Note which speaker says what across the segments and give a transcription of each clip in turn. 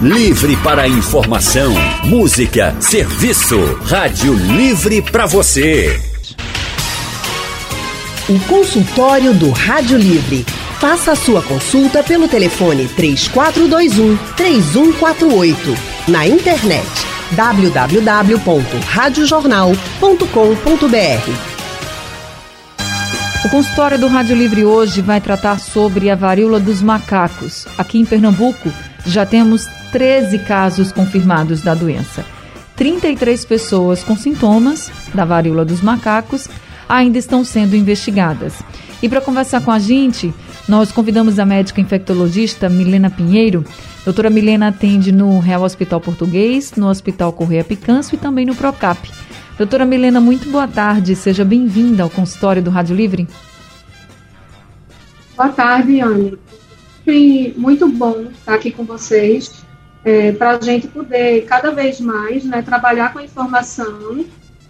Speaker 1: Livre para informação, música, serviço. Rádio Livre para você.
Speaker 2: O consultório do Rádio Livre. Faça a sua consulta pelo telefone 3421 3148. Na internet www.radiojornal.com.br.
Speaker 3: O consultório do Rádio Livre hoje vai tratar sobre a varíola dos macacos. Aqui em Pernambuco já temos 13 casos confirmados da doença. 33 pessoas com sintomas da varíola dos macacos ainda estão sendo investigadas. E para conversar com a gente, nós convidamos a médica infectologista Milena Pinheiro. Doutora Milena atende no Real Hospital Português, no Hospital Correia Picanço e também no Procap. Doutora Milena, muito boa tarde. Seja bem-vinda ao consultório do Rádio Livre.
Speaker 4: Boa tarde, Anne. Muito bom estar aqui com vocês é, para a gente poder cada vez mais né, trabalhar com a informação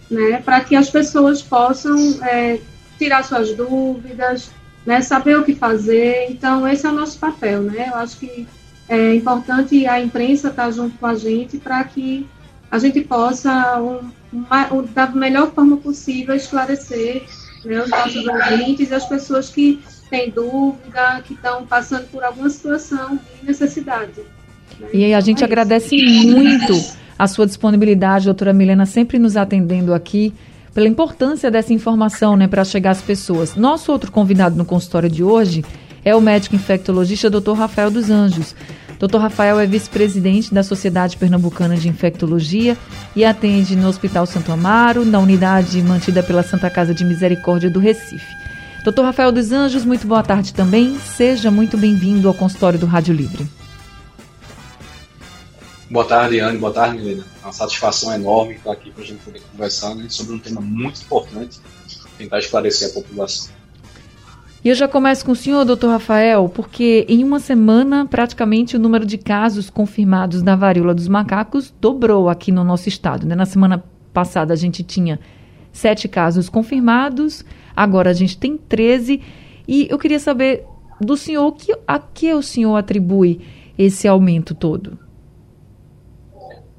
Speaker 4: né, para que as pessoas possam é, tirar suas dúvidas, né, saber o que fazer. Então, esse é o nosso papel. Né? Eu acho que é importante a imprensa estar junto com a gente para que a gente possa, um, uma, um, da melhor forma possível, esclarecer né, os nossos ouvintes e as pessoas que têm dúvida, que estão passando por alguma situação de necessidade.
Speaker 3: E a gente é agradece muito a sua disponibilidade, doutora Milena, sempre nos atendendo aqui, pela importância dessa informação né, para chegar às pessoas. Nosso outro convidado no consultório de hoje é o médico infectologista Dr. Rafael dos Anjos. Dr. Rafael é vice-presidente da Sociedade Pernambucana de Infectologia e atende no Hospital Santo Amaro, na unidade mantida pela Santa Casa de Misericórdia do Recife. Dr. Rafael dos Anjos, muito boa tarde também. Seja muito bem-vindo ao consultório do Rádio Livre.
Speaker 5: Boa tarde, Anne. Boa tarde, Milena. É uma satisfação enorme estar aqui para a gente poder conversar né, sobre um tema muito importante, tentar esclarecer a população.
Speaker 3: E eu já começo com o senhor, doutor Rafael, porque em uma semana, praticamente o número de casos confirmados da varíola dos macacos dobrou aqui no nosso estado. Né? Na semana passada a gente tinha sete casos confirmados, agora a gente tem 13. E eu queria saber do senhor que, a que o senhor atribui esse aumento todo?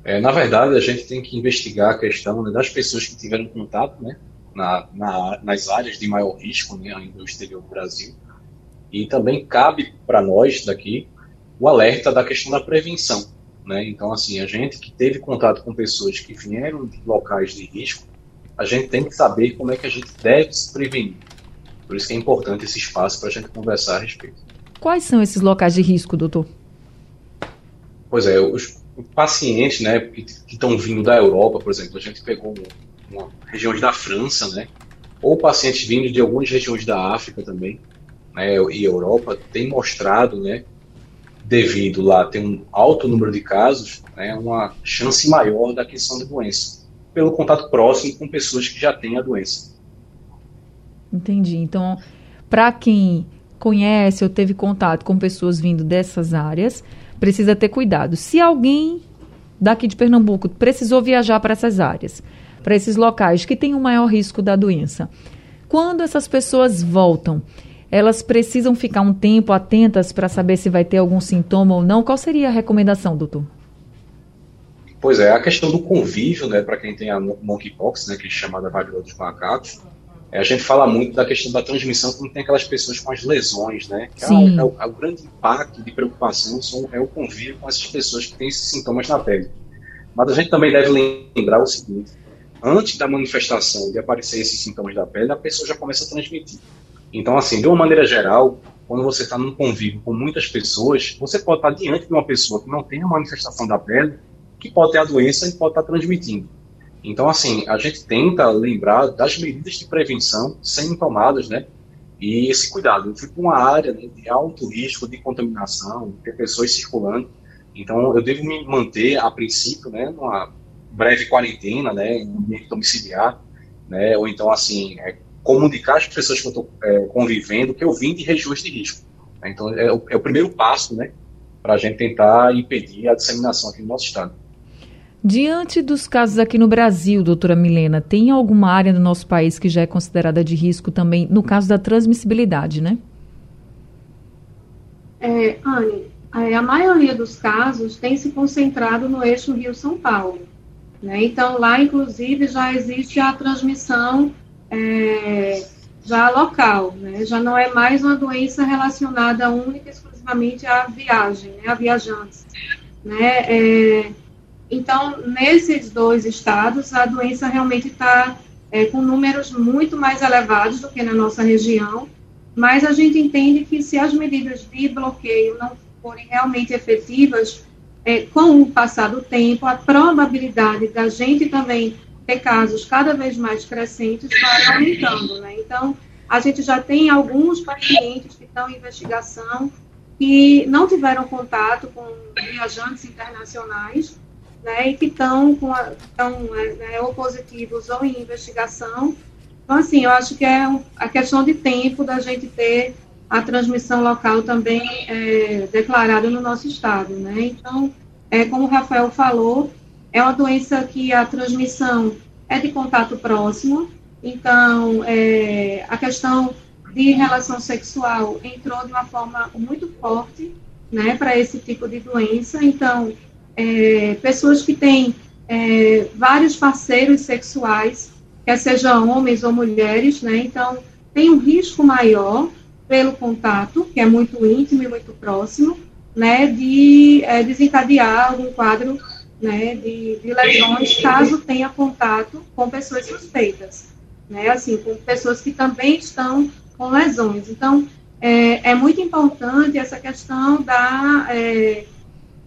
Speaker 5: É, na verdade, a gente tem que investigar a questão né, das pessoas que tiveram contato né, na, na, nas áreas de maior risco, né, ainda no exterior do Brasil. E também cabe para nós daqui o alerta da questão da prevenção. Né? Então, assim, a gente que teve contato com pessoas que vieram de locais de risco, a gente tem que saber como é que a gente deve se prevenir. Por isso que é importante esse espaço para a gente conversar a respeito.
Speaker 3: Quais são esses locais de risco, doutor?
Speaker 5: Pois é, os pacientes né, que estão vindo da Europa, por exemplo, a gente pegou uma, regiões da França, né? Ou pacientes vindo de algumas regiões da África também, né? E Europa tem mostrado, né? Devido lá ter um alto número de casos, né? Uma chance maior da aquisição de doença, pelo contato próximo com pessoas que já têm a doença.
Speaker 3: Entendi. Então, para quem conhece ou teve contato com pessoas vindo dessas áreas, precisa ter cuidado. Se alguém daqui de Pernambuco precisou viajar para essas áreas, para esses locais que têm o um maior risco da doença. Quando essas pessoas voltam, elas precisam ficar um tempo atentas para saber se vai ter algum sintoma ou não? Qual seria a recomendação, doutor?
Speaker 5: Pois é, a questão do convívio, né, para quem tem a monkeypox, né, que é chamada varíola dos macacos, é, a gente fala muito da questão da transmissão quando tem aquelas pessoas com as lesões, né? Que é, é, o, é, o, grande impacto de preocupação são, é o convívio com essas pessoas que têm esses sintomas na pele. Mas a gente também deve lembrar o seguinte: antes da manifestação de aparecer esses sintomas da pele, a pessoa já começa a transmitir. Então, assim, de uma maneira geral, quando você está num convívio com muitas pessoas, você pode estar diante de uma pessoa que não tem a manifestação da pele, que pode ter a doença e pode estar transmitindo. Então, assim, a gente tenta lembrar das medidas de prevenção sendo tomadas, né? E esse cuidado. Eu fui para uma área né, de alto risco de contaminação, ter pessoas circulando. Então, eu devo me manter, a princípio, né, numa breve quarentena, né, em ambiente domiciliar, né, ou então, assim, é, comunicar às pessoas que eu estou é, convivendo que eu vim de regiões de risco. Então, é o, é o primeiro passo, né, para a gente tentar impedir a disseminação aqui no nosso estado.
Speaker 3: Diante dos casos aqui no Brasil, doutora Milena, tem alguma área do nosso país que já é considerada de risco também, no caso da transmissibilidade, né?
Speaker 4: É, Anne, é, a maioria dos casos tem se concentrado no eixo Rio-São Paulo. Né? Então, lá, inclusive, já existe a transmissão é, já local, né? já não é mais uma doença relacionada única e exclusivamente à viagem, né? a viajantes. Né? É, então, nesses dois estados, a doença realmente está é, com números muito mais elevados do que na nossa região, mas a gente entende que se as medidas de bloqueio não forem realmente efetivas, é, com o passar do tempo, a probabilidade da gente também ter casos cada vez mais crescentes vai aumentando, né? Então, a gente já tem alguns pacientes que estão em investigação que não tiveram contato com viajantes internacionais, né, e que estão com a, estão, é, né, ou positivos ou em investigação. Então, assim, eu acho que é a questão de tempo da gente ter a transmissão local também é, declarada no nosso estado, né? Então, é, como o Rafael falou, é uma doença que a transmissão é de contato próximo, então, é, a questão de relação sexual entrou de uma forma muito forte, né, para esse tipo de doença. Então, é, pessoas que têm é, vários parceiros sexuais, quer sejam homens ou mulheres, né, então, tem um risco maior pelo contato, que é muito íntimo e muito próximo, né, de é, desencadear algum quadro né, de, de lesões caso tenha contato com pessoas suspeitas, né, assim, com pessoas que também estão com lesões. Então, é, é muito importante essa questão da, é,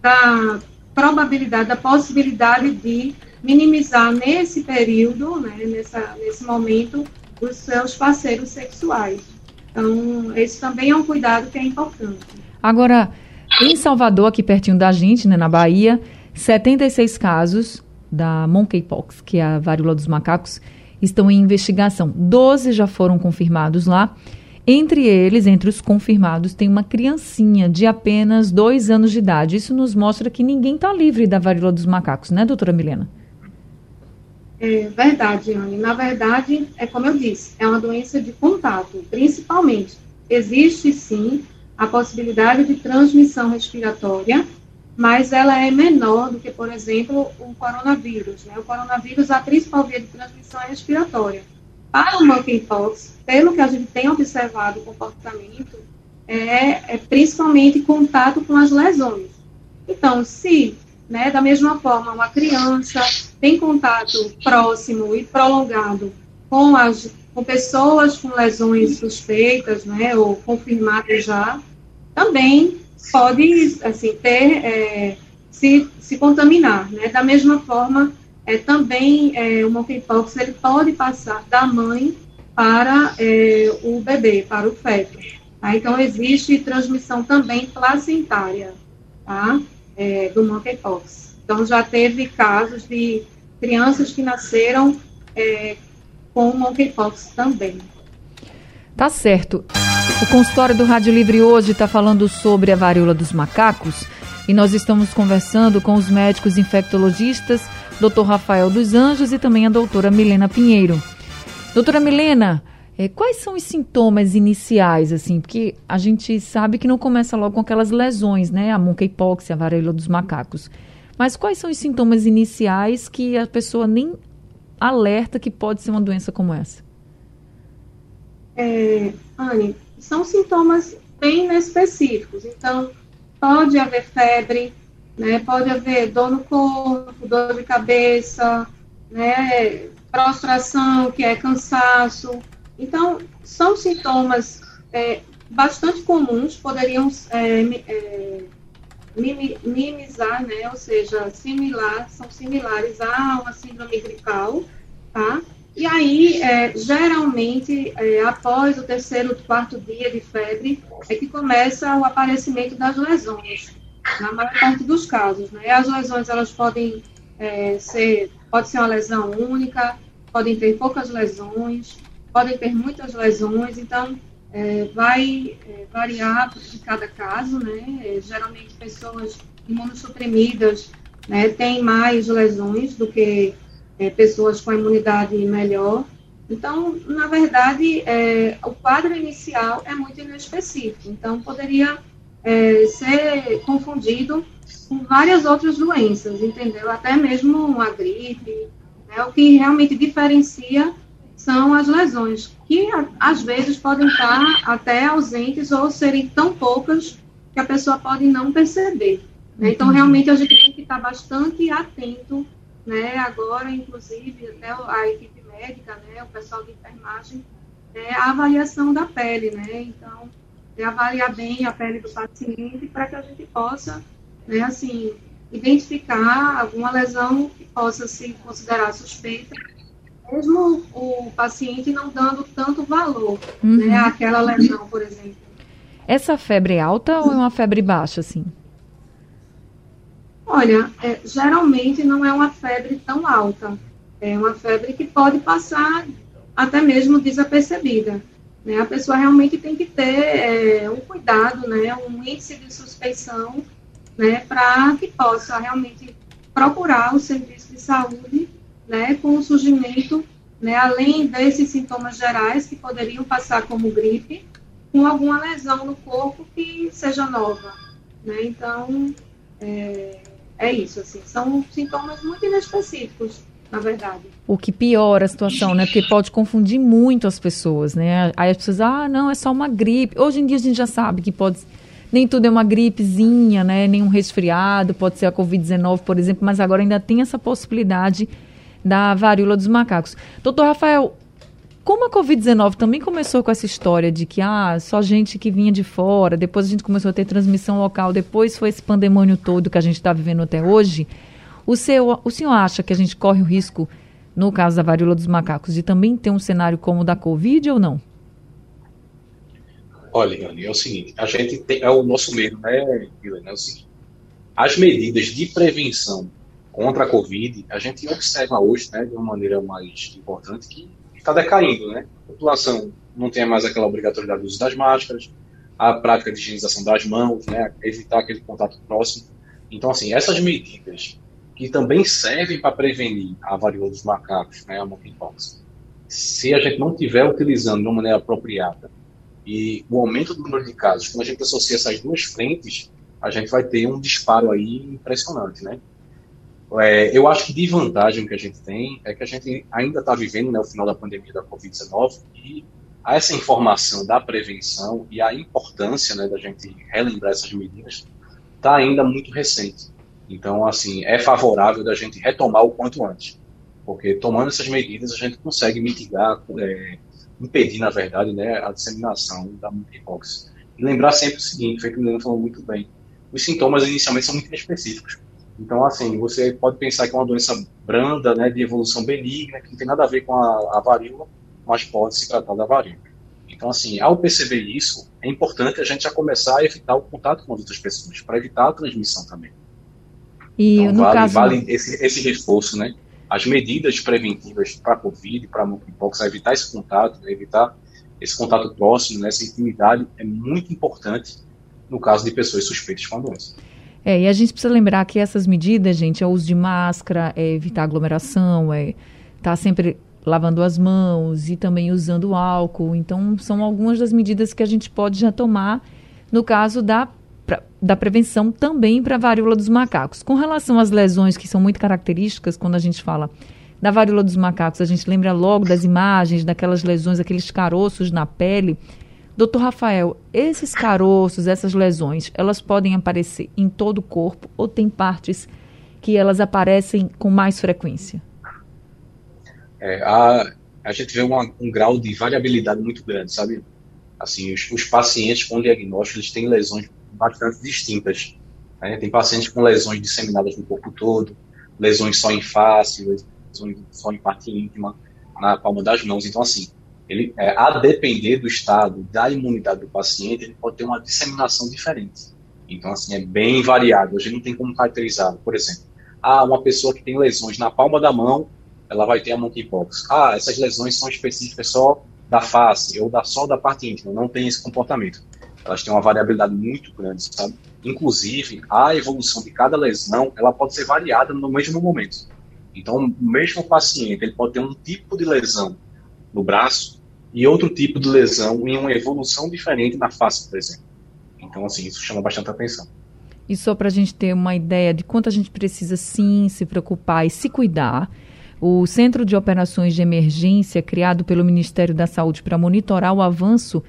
Speaker 4: da probabilidade, da possibilidade de minimizar nesse período, né, nessa, nesse momento, os seus parceiros sexuais. Então, esse também é um cuidado que é importante.
Speaker 3: Agora, em Salvador, aqui pertinho da gente, né, na Bahia, 76 casos da monkeypox, que é a varíola dos macacos, estão em investigação. 12 já foram confirmados lá. Entre eles, entre os confirmados, tem uma criancinha de apenas dois anos de idade. Isso nos mostra que ninguém está livre da varíola dos macacos, né, doutora Milena?
Speaker 4: É verdade, Anne. Na verdade, é como eu disse, é uma doença de contato, principalmente. Existe sim a possibilidade de transmissão respiratória, mas ela é menor do que, por exemplo, o coronavírus. Né? O coronavírus, a principal via de transmissão é respiratória. Para o monkeypox, pelo que a gente tem observado o comportamento, é, é principalmente contato com as lesões. Então, se né? Da mesma forma, uma criança tem contato próximo e prolongado com as com pessoas com lesões suspeitas, né, ou confirmadas já, também pode assim ter é, se, se contaminar, né? Da mesma forma, é, também é, o monkeypox ele pode passar da mãe para é, o bebê, para o feto. Tá? Então existe transmissão também placentária, tá? é, do monkeypox. Então, já teve casos de crianças que nasceram é, com monkeypox também.
Speaker 3: Tá certo. O consultório do Rádio Livre hoje está falando sobre a varíola dos macacos e nós estamos conversando com os médicos infectologistas, Dr. Rafael dos Anjos e também a doutora Milena Pinheiro. Doutora Milena, é, quais são os sintomas iniciais, assim? Porque a gente sabe que não começa logo com aquelas lesões, né? A monkeypox, a varíola dos macacos. Mas quais são os sintomas iniciais que a pessoa nem alerta que pode ser uma doença como essa?
Speaker 4: É, Anne, são sintomas bem específicos. Então, pode haver febre, né? Pode haver dor no corpo, dor de cabeça, né? Prostração, que é cansaço, então, são sintomas é, bastante comuns, poderiam é, é, né, ou seja, similar, são similares a uma síndrome gripal, tá? E aí, é, geralmente, é, após o terceiro quarto dia de febre, é que começa o aparecimento das lesões, na maior parte dos casos, né? As lesões, elas podem é, ser, pode ser uma lesão única, podem ter poucas lesões, podem ter muitas lesões, então é, vai é, variar de cada caso, né? É, geralmente pessoas imunossuprimidas né, têm mais lesões do que é, pessoas com imunidade melhor. Então, na verdade, é, o quadro inicial é muito inespecífico. Então, poderia é, ser confundido com várias outras doenças, entendeu? Até mesmo uma gripe. Né? O que realmente diferencia são as lesões, que às vezes podem estar até ausentes ou serem tão poucas que a pessoa pode não perceber. Né? Então, realmente, a gente tem que estar bastante atento, né? agora, inclusive, até a equipe médica, né? o pessoal de enfermagem, é a avaliação da pele. Né? Então, é avaliar bem a pele do paciente para que a gente possa, né, assim, identificar alguma lesão que possa se considerar suspeita mesmo o paciente não dando tanto valor uhum. né, àquela lesão, por exemplo.
Speaker 3: Essa febre é alta ou é uma febre baixa, assim?
Speaker 4: Olha, é, geralmente não é uma febre tão alta. É uma febre que pode passar até mesmo desapercebida. Né? A pessoa realmente tem que ter é, um cuidado, né? um índice de suspeição, né? para que possa realmente procurar o serviço de saúde né, com o surgimento, né, além desses sintomas gerais que poderiam passar como gripe, com alguma lesão no corpo que seja nova. Né? Então, é, é isso, assim, são sintomas muito inespecíficos, na verdade.
Speaker 3: O que piora a situação, né? Porque pode confundir muito as pessoas, né? Aí as pessoas, ah, não, é só uma gripe. Hoje em dia a gente já sabe que pode nem tudo é uma gripezinha, né? Nem um resfriado, pode ser a Covid-19, por exemplo, mas agora ainda tem essa possibilidade da varíola dos macacos. Doutor Rafael, como a Covid-19 também começou com essa história de que ah, só gente que vinha de fora, depois a gente começou a ter transmissão local, depois foi esse pandemônio todo que a gente está vivendo até hoje, o, seu, o senhor acha que a gente corre o risco, no caso da varíola dos macacos, de também ter um cenário como o da Covid ou não?
Speaker 5: Olha, Yane, é o seguinte, a gente tem, é o nosso medo, né, Guilherme, é o seguinte, as medidas de prevenção contra a Covid, a gente observa hoje, né, de uma maneira mais importante, que está decaindo, né? A população não tem mais aquela obrigatoriedade do uso das máscaras, a prática de higienização das mãos, né, evitar aquele contato próximo. Então, assim, essas medidas que também servem para prevenir a varíola dos macacos, né, a monkeypox, se a gente não estiver utilizando de uma maneira apropriada e o aumento do número de casos, quando a gente associa essas duas frentes, a gente vai ter um disparo aí impressionante, né? É, eu acho que de vantagem que a gente tem é que a gente ainda está vivendo né, o final da pandemia da Covid-19 e essa informação da prevenção e a importância né, da gente relembrar essas medidas está ainda muito recente. Então, assim, é favorável da gente retomar o quanto antes, porque tomando essas medidas a gente consegue mitigar, é, impedir, na verdade, né, a disseminação da monkeypox. E lembrar sempre o seguinte, que o Leandro falou muito bem, os sintomas inicialmente são muito específicos. Então, assim, você pode pensar que é uma doença branda, né, de evolução benigna, que não tem nada a ver com a, a varíola, mas pode se tratar da varíola. Então, assim, ao perceber isso, é importante a gente já começar a evitar o contato com as outras pessoas, para evitar a transmissão também. E então, no vale, caso... vale esse, esse reforço, né? As medidas preventivas para a Covid, para a monkeypox, evitar esse contato, evitar esse contato próximo, né, essa intimidade, é muito importante no caso de pessoas suspeitas com a doença.
Speaker 3: É, e a gente precisa lembrar que essas medidas, gente, é o uso de máscara, é evitar aglomeração, é estar tá sempre lavando as mãos e também usando álcool. Então, são algumas das medidas que a gente pode já tomar no caso da, pra, da prevenção também para a varíola dos macacos. Com relação às lesões que são muito características, quando a gente fala da varíola dos macacos, a gente lembra logo das imagens, daquelas lesões, aqueles caroços na pele Doutor Rafael, esses caroços, essas lesões, elas podem aparecer em todo o corpo ou tem partes que elas aparecem com mais frequência?
Speaker 5: É, a, a gente vê uma, um grau de variabilidade muito grande, sabe? Assim, os, os pacientes com diagnóstico, eles têm lesões bastante distintas. Né? Tem pacientes com lesões disseminadas no corpo todo, lesões só em face, lesões só em parte íntima, na palma das mãos. Então, assim, ele, é, a depender do estado da imunidade do paciente, ele pode ter uma disseminação diferente. Então, assim, é bem variável. A gente não tem como caracterizar. Por exemplo, ah, uma pessoa que tem lesões na palma da mão, ela vai ter a monkeypox. Ah, essas lesões são específicas só da face ou da, só da parte íntima, não tem esse comportamento. Elas têm uma variabilidade muito grande, sabe? Inclusive, a evolução de cada lesão, ela pode ser variada no mesmo momento. Então, o mesmo paciente, ele pode ter um tipo de lesão no braço e outro tipo de lesão em uma evolução diferente na face, por exemplo. Então, assim, isso chama bastante atenção.
Speaker 3: E só para a gente ter uma ideia de quanto a gente precisa sim se preocupar e se cuidar, o Centro de Operações de Emergência, criado pelo Ministério da Saúde para monitorar o avanço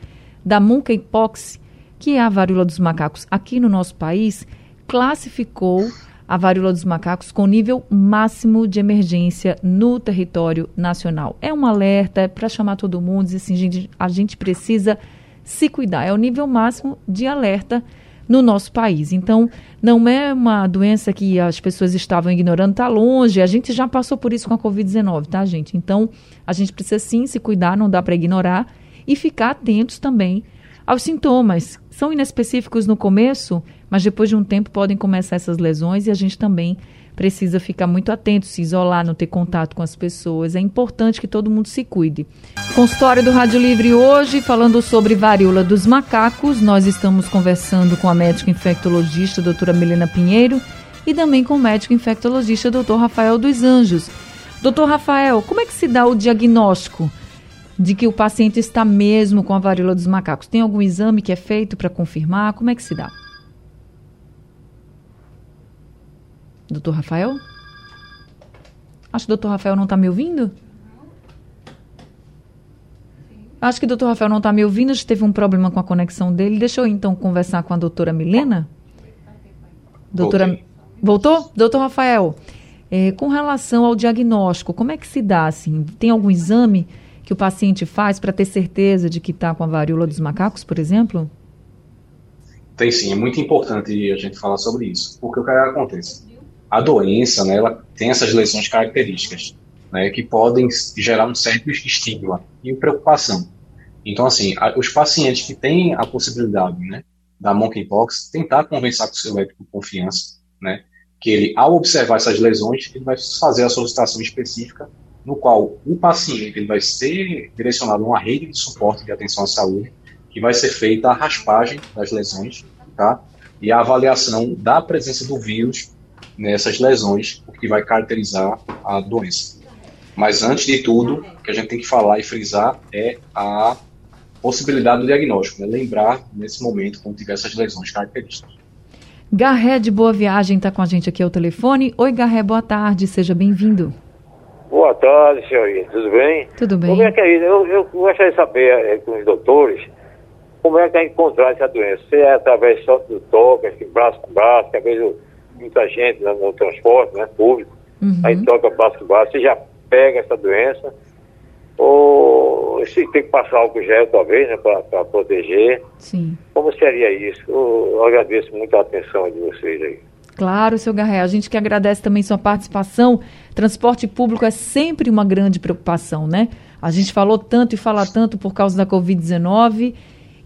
Speaker 3: da monkeypox, que é a varíola dos macacos aqui no nosso país, classificou a varíola dos macacos com nível máximo de emergência no território nacional. É um alerta é para chamar todo mundo, dizer assim, gente, a gente precisa se cuidar. É o nível máximo de alerta no nosso país. Então, não é uma doença que as pessoas estavam ignorando, está longe. A gente já passou por isso com a Covid-19, tá, gente? Então, a gente precisa sim se cuidar, não dá para ignorar e ficar atentos também aos sintomas. São inespecíficos no começo, mas depois de um tempo podem começar essas lesões e a gente também precisa ficar muito atento, se isolar, não ter contato com as pessoas. É importante que todo mundo se cuide. Consultório do Rádio Livre hoje, falando sobre varíola dos macacos. Nós estamos conversando com a médica infectologista, doutora Milena Pinheiro, e também com o médico infectologista, doutor Rafael dos Anjos. Doutor Rafael, como é que se dá o diagnóstico de que o paciente está mesmo com a varíola dos macacos? Tem algum exame que é feito para confirmar? Como é que se dá? Doutor Rafael? Acho que o doutor Rafael não está me ouvindo? Acho que o doutor Rafael não está me ouvindo, a gente teve um problema com a conexão dele. Deixa eu então conversar com a doutora Milena. Doutora. Voltei. Voltou? Doutor Rafael, é, com relação ao diagnóstico, como é que se dá? Assim? Tem algum exame que o paciente faz para ter certeza de que está com a varíola dos macacos, por exemplo?
Speaker 5: Tem sim, é muito importante a gente falar sobre isso, porque o que acontece? a doença, né, ela tem essas lesões características, né, que podem gerar um certo estigma e preocupação. Então, assim, a, os pacientes que têm a possibilidade, né, da monkeypox, tentar conversar com o seu médico de confiança, né, que ele, ao observar essas lesões, ele vai fazer a solicitação específica, no qual o paciente ele vai ser direcionado a uma rede de suporte de atenção à saúde, que vai ser feita a raspagem das lesões, tá? E a avaliação da presença do vírus nessas lesões, o que vai caracterizar a doença. Mas antes de tudo, o que a gente tem que falar e frisar é a possibilidade do diagnóstico, né? lembrar nesse momento quando tiver essas lesões características.
Speaker 3: Garré de Boa Viagem está com a gente aqui ao telefone. Oi, Garré, boa tarde, seja bem-vindo.
Speaker 6: Boa tarde, senhorita, tudo bem?
Speaker 3: Tudo bem.
Speaker 6: Como é que é isso? Eu, eu gostaria de saber é, com os doutores como é que é encontrar essa doença. Se é através só do toque, assim, braço com braço, que às vezes muita gente né, no transporte né, público, uhum. aí toca braço com braço, você já pega essa doença, ou se tem que passar álcool gel talvez, né, para proteger.
Speaker 3: Sim.
Speaker 6: Como seria isso? Eu, eu agradeço muito a atenção de vocês aí.
Speaker 3: Claro, seu Garré. A gente que agradece também sua participação. Transporte público é sempre uma grande preocupação, né? A gente falou tanto e fala tanto por causa da Covid-19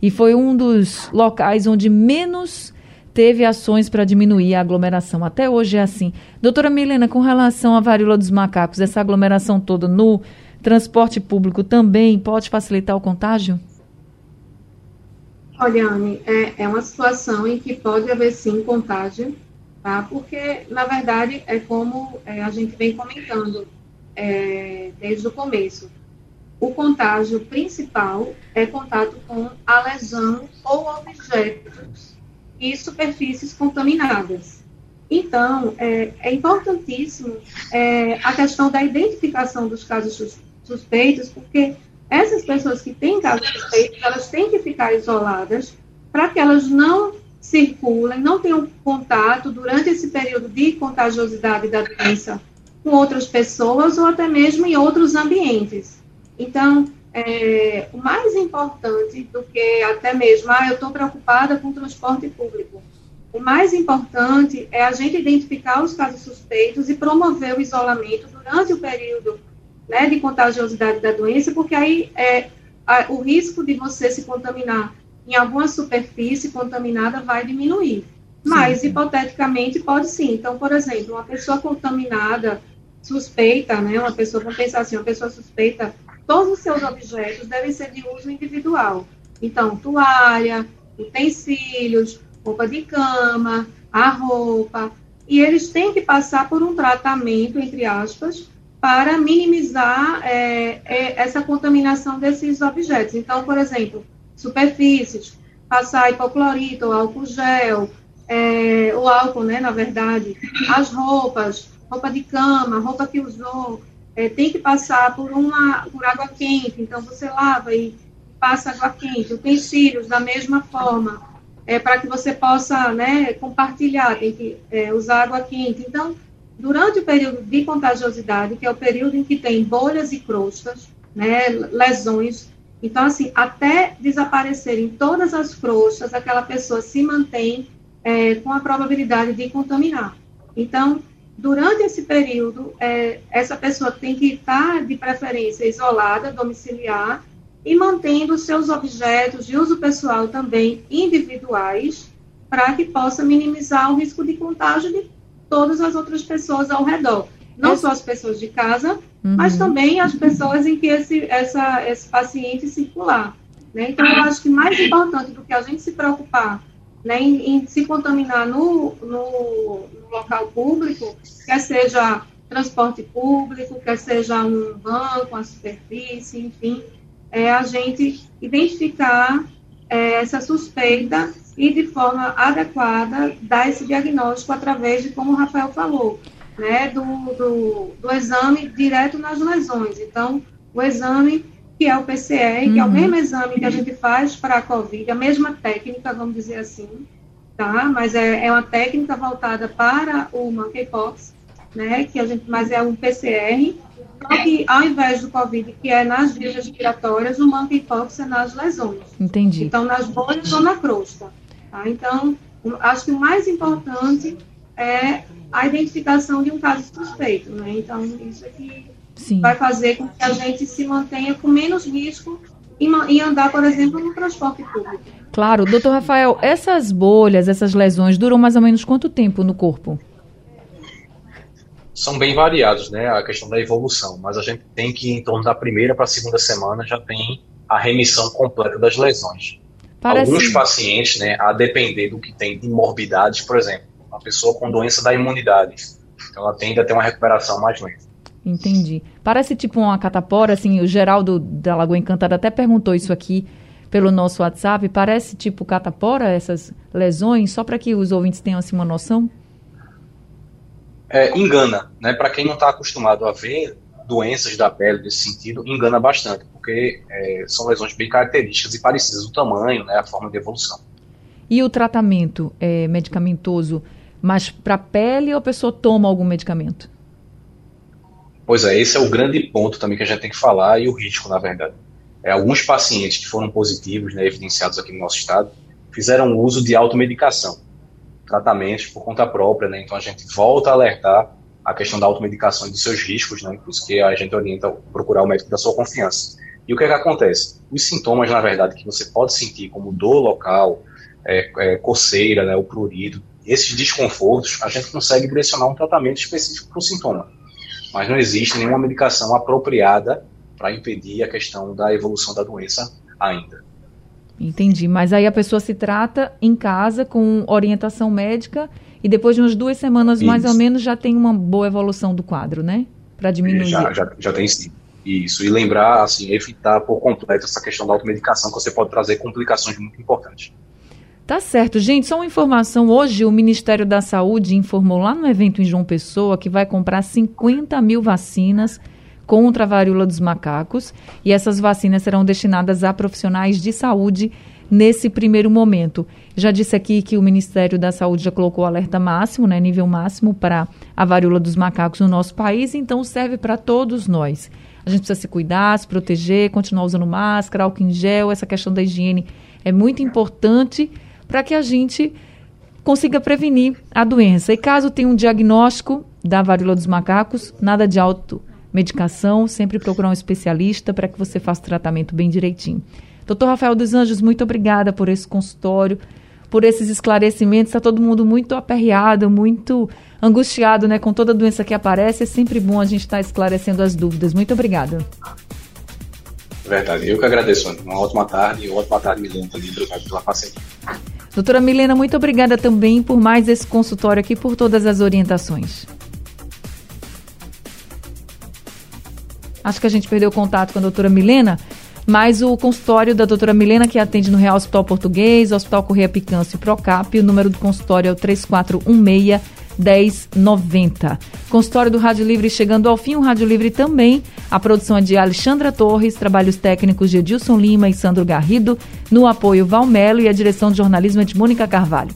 Speaker 3: e foi um dos locais onde menos teve ações para diminuir a aglomeração. Até hoje é assim. Doutora Milena, com relação à varíola dos macacos, essa aglomeração toda no transporte público também pode facilitar o contágio?
Speaker 4: Olha, Anne, é, é uma situação em que pode haver sim contágio, tá? Porque, na verdade, é como é, a gente vem comentando é, desde o começo. O contágio principal é contato com a lesão ou objetos e superfícies contaminadas. Então, é, é importantíssimo é, a questão da identificação dos casos suspeitos, porque essas pessoas que têm casos suspeitos, elas têm que ficar isoladas para que elas não circulem, não tenham contato durante esse período de contagiosidade da doença com outras pessoas ou até mesmo em outros ambientes. Então, é, o mais importante do que até mesmo, ah, eu estou preocupada com o transporte público. O mais importante é a gente identificar os casos suspeitos e promover o isolamento durante o período né, de contagiosidade da doença, porque aí é, a, o risco de você se contaminar em alguma superfície contaminada vai diminuir. Mas, sim. hipoteticamente, pode sim. Então, por exemplo, uma pessoa contaminada, suspeita, né, uma pessoa, vamos pensar assim, uma pessoa suspeita todos os seus objetos devem ser de uso individual. Então, toalha, utensílios, roupa de cama, a roupa, e eles têm que passar por um tratamento, entre aspas, para minimizar é, é, essa contaminação desses objetos. Então, por exemplo, superfícies, passar hipoclorito, álcool gel, é, o álcool, né, na verdade, as roupas, roupa de cama, roupa que usou, é, tem que passar por uma por água quente, então você lava e passa água quente, utensílios da mesma forma, é, para que você possa né, compartilhar, tem que é, usar água quente. Então, durante o período de contagiosidade, que é o período em que tem bolhas e crostas, né, lesões, então, assim, até desaparecerem todas as crostas, aquela pessoa se mantém é, com a probabilidade de contaminar. Então, durante esse período, é, essa pessoa tem que estar, de preferência, isolada, domiciliar, e mantendo seus objetos de uso pessoal também individuais, para que possa minimizar o risco de contágio de todas as outras pessoas ao redor. Não só as pessoas de casa, uhum. mas também as pessoas em que esse, essa, esse paciente circular. Né? Então, eu acho que mais importante do que a gente se preocupar né, em, em se contaminar no, no, no, local público, quer seja transporte público, quer seja um banco, uma superfície, enfim, é a gente identificar é, essa suspeita e de forma adequada dar esse diagnóstico através de, como o Rafael falou, né, do, do, do exame direto nas lesões. Então, o exame que é o PCR, uhum. que é o uhum. mesmo exame que a gente faz para a COVID, a mesma técnica, vamos dizer assim, tá? Mas é, é uma técnica voltada para o monkeypox, né? Que a gente, mas é um PCR, só que ao invés do COVID, que é nas vias respiratórias, o monkeypox é nas lesões.
Speaker 3: Entendi.
Speaker 4: Então, nas bolhas ou na crosta. Tá? Então, acho que o mais importante é a identificação de um caso suspeito, né? Então, isso aqui Sim. vai fazer com que a gente se mantenha com menos risco em, andar, por exemplo, no transporte público.
Speaker 3: Claro, doutor Rafael, essas bolhas, essas lesões duram mais ou menos quanto tempo no corpo?
Speaker 5: São bem variados, né? A questão da evolução, mas a gente tem que, em torno da primeira para a segunda semana, já tem a remissão completa das lesões. Parece... Alguns pacientes, né, a depender do que tem de morbidades, por exemplo, uma pessoa com doença da imunidade, então ela tende a ter uma recuperação mais lenta.
Speaker 3: Entendi. Parece tipo uma catapora, assim, o Geraldo da Lagoa Encantada até perguntou isso aqui pelo nosso WhatsApp. Parece tipo catapora, essas lesões, só para que os ouvintes tenham assim, uma noção?
Speaker 5: É, engana, né? Para quem não está acostumado a ver doenças da pele desse sentido, engana bastante, porque é, são lesões bem características e parecidas, o tamanho, né, a forma de evolução.
Speaker 3: E o tratamento é, medicamentoso, mas para a pele ou a pessoa toma algum medicamento?
Speaker 5: Pois é, esse é o grande ponto também que a gente tem que falar e o risco, na verdade. É, alguns pacientes que foram positivos, né, evidenciados aqui no nosso estado, fizeram uso de automedicação, tratamentos por conta própria, né, então a gente volta a alertar a questão da automedicação e dos seus riscos, né, por isso que a gente orienta procurar o médico da sua confiança. E o que é que acontece? Os sintomas, na verdade, que você pode sentir, como dor local, é, é, coceira, né, o prurido, esses desconfortos, a gente consegue direcionar um tratamento específico para o sintoma mas não existe nenhuma medicação apropriada para impedir a questão da evolução da doença ainda.
Speaker 3: Entendi, mas aí a pessoa se trata em casa com orientação médica e depois de umas duas semanas Isso. mais ou menos já tem uma boa evolução do quadro, né? Para diminuir.
Speaker 5: Já, já, já tem sim. Isso, e lembrar, assim, evitar por completo essa questão da automedicação, que você pode trazer complicações muito importantes.
Speaker 3: Tá certo, gente. Só uma informação: hoje o Ministério da Saúde informou lá no evento em João Pessoa que vai comprar 50 mil vacinas contra a varíola dos macacos e essas vacinas serão destinadas a profissionais de saúde nesse primeiro momento. Já disse aqui que o Ministério da Saúde já colocou alerta máximo, né, nível máximo para a varíola dos macacos no nosso país, então serve para todos nós. A gente precisa se cuidar, se proteger, continuar usando máscara, álcool em gel, essa questão da higiene é muito importante para que a gente consiga prevenir a doença. E caso tenha um diagnóstico da varíola dos macacos, nada de automedicação, sempre procurar um especialista para que você faça o tratamento bem direitinho. Doutor Rafael dos Anjos, muito obrigada por esse consultório, por esses esclarecimentos. Está todo mundo muito aperreado, muito angustiado né, com toda doença que aparece. É sempre bom a gente estar tá esclarecendo as dúvidas. Muito obrigada.
Speaker 5: Verdade, eu que agradeço. Uma ótima tarde e ótima tarde, Milena. Obrigado pela paciência.
Speaker 3: Doutora Milena, muito obrigada também por mais esse consultório aqui, por todas as orientações. Acho que a gente perdeu contato com a doutora Milena, mais o consultório da doutora Milena, que atende no Real Hospital Português, Hospital Correia Picância e Procap. O número do consultório é o 3416 1090. Consultório do Rádio Livre chegando ao fim, o Rádio Livre também. A produção é de Alexandra Torres, trabalhos técnicos de Edilson Lima e Sandro Garrido, no apoio Valmelo e a direção de jornalismo é de Mônica Carvalho.